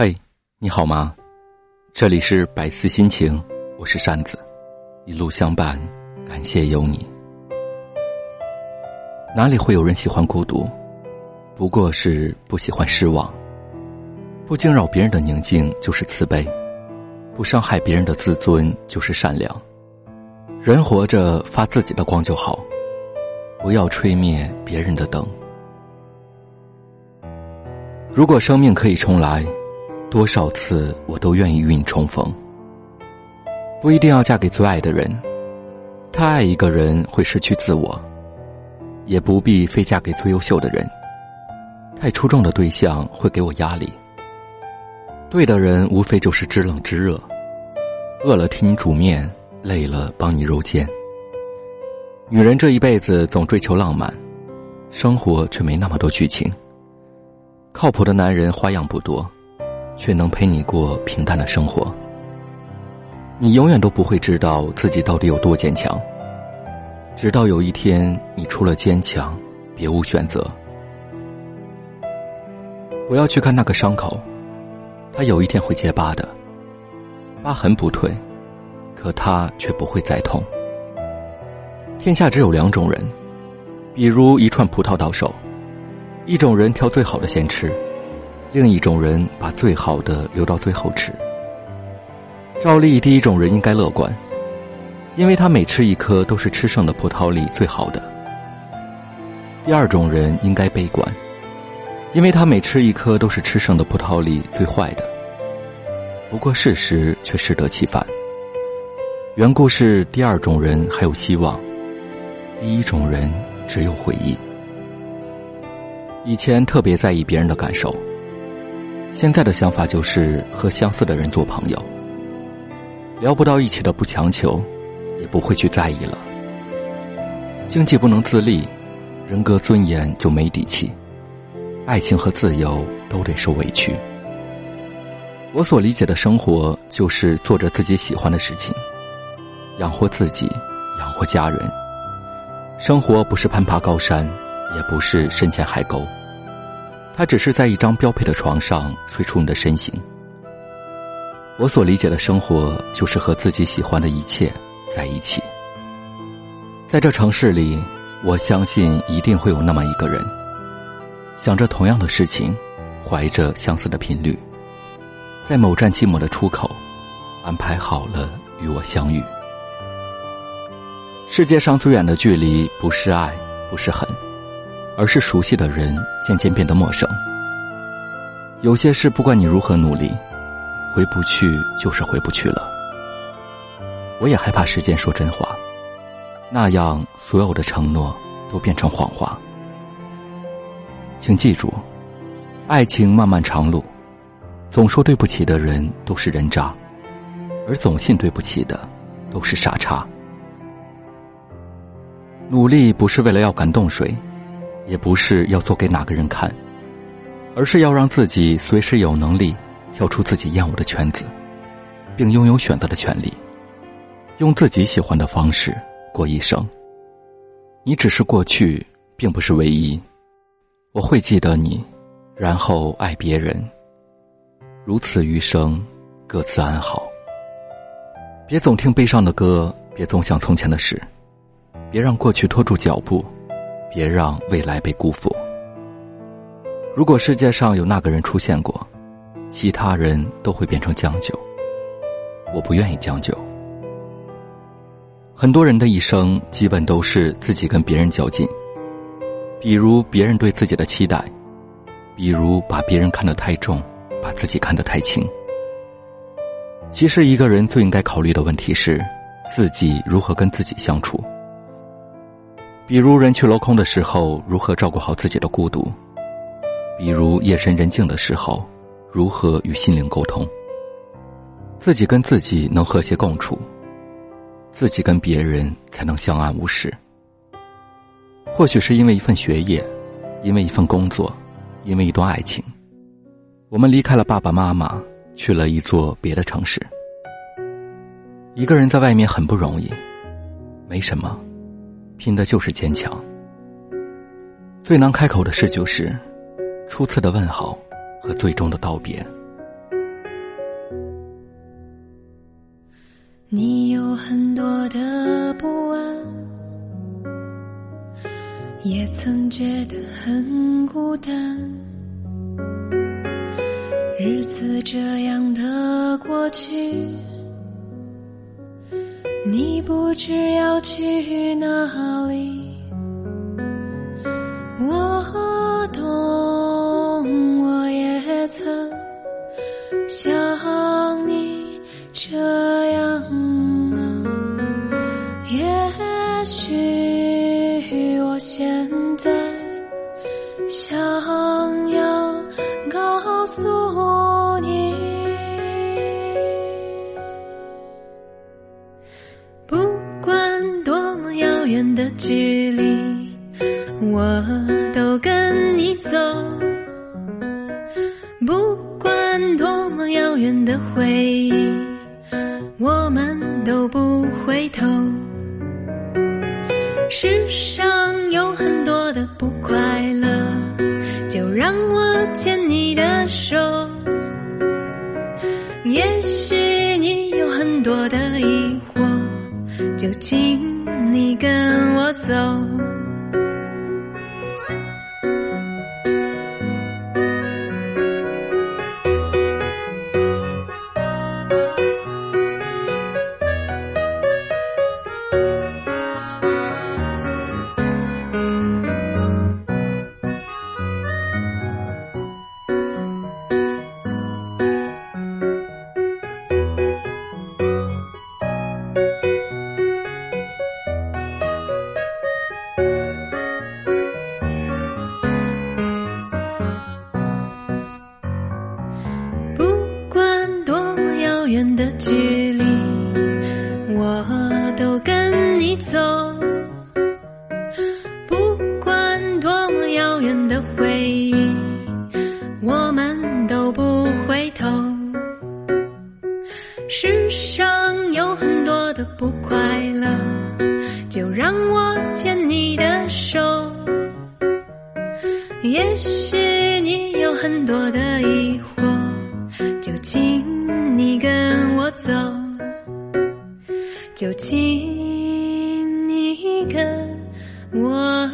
嘿，你好吗？这里是百思心情，我是扇子，一路相伴，感谢有你。哪里会有人喜欢孤独？不过是不喜欢失望。不惊扰别人的宁静就是慈悲，不伤害别人的自尊就是善良。人活着发自己的光就好，不要吹灭别人的灯。如果生命可以重来，多少次我都愿意与你重逢。不一定要嫁给最爱的人，太爱一个人会失去自我；也不必非嫁给最优秀的人，太出众的对象会给我压力。对的人无非就是知冷知热，饿了替你煮面，累了帮你揉肩。女人这一辈子总追求浪漫，生活却没那么多剧情。靠谱的男人花样不多，却能陪你过平淡的生活。你永远都不会知道自己到底有多坚强，直到有一天你除了坚强，别无选择。不要去看那个伤口。它有一天会结疤的，疤痕不退，可它却不会再痛。天下只有两种人，比如一串葡萄到手，一种人挑最好的先吃，另一种人把最好的留到最后吃。照例，第一种人应该乐观，因为他每吃一颗都是吃剩的葡萄里最好的。第二种人应该悲观。因为他每吃一颗都是吃剩的葡萄里最坏的。不过事实却适得其反。原故事第二种人还有希望，第一种人只有回忆。以前特别在意别人的感受，现在的想法就是和相似的人做朋友。聊不到一起的不强求，也不会去在意了。经济不能自立，人格尊严就没底气。爱情和自由都得受委屈。我所理解的生活，就是做着自己喜欢的事情，养活自己，养活家人。生活不是攀爬高山，也不是深潜海沟，他只是在一张标配的床上睡出你的身形。我所理解的生活，就是和自己喜欢的一切在一起。在这城市里，我相信一定会有那么一个人。想着同样的事情，怀着相似的频率，在某站寂寞的出口，安排好了与我相遇。世界上最远的距离，不是爱，不是恨，而是熟悉的人渐渐变得陌生。有些事，不管你如何努力，回不去就是回不去了。我也害怕时间说真话，那样所有的承诺都变成谎话。请记住，爱情漫漫长路，总说对不起的人都是人渣，而总信对不起的都是傻叉。努力不是为了要感动谁，也不是要做给哪个人看，而是要让自己随时有能力跳出自己厌恶的圈子，并拥有选择的权利，用自己喜欢的方式过一生。你只是过去，并不是唯一。我会记得你，然后爱别人。如此余生，各自安好。别总听悲伤的歌，别总想从前的事，别让过去拖住脚步，别让未来被辜负。如果世界上有那个人出现过，其他人都会变成将就。我不愿意将就。很多人的一生，基本都是自己跟别人较劲。比如别人对自己的期待，比如把别人看得太重，把自己看得太轻。其实一个人最应该考虑的问题是，自己如何跟自己相处。比如人去楼空的时候，如何照顾好自己的孤独；比如夜深人静的时候，如何与心灵沟通。自己跟自己能和谐共处，自己跟别人才能相安无事。或许是因为一份学业，因为一份工作，因为一段爱情，我们离开了爸爸妈妈，去了一座别的城市。一个人在外面很不容易，没什么，拼的就是坚强。最难开口的事就是初次的问好和最终的道别。你有很多的不安也曾觉得很孤单。日子这样的过去你不知要去哪里。我懂，我也曾像你这样啊。也许我现在想远的距离。我都跟你走，不管多么遥远的回忆，我们都不回头。世上请你跟我走。就让我牵你的手。也许你有很多的疑惑就请你跟我走。就请你跟我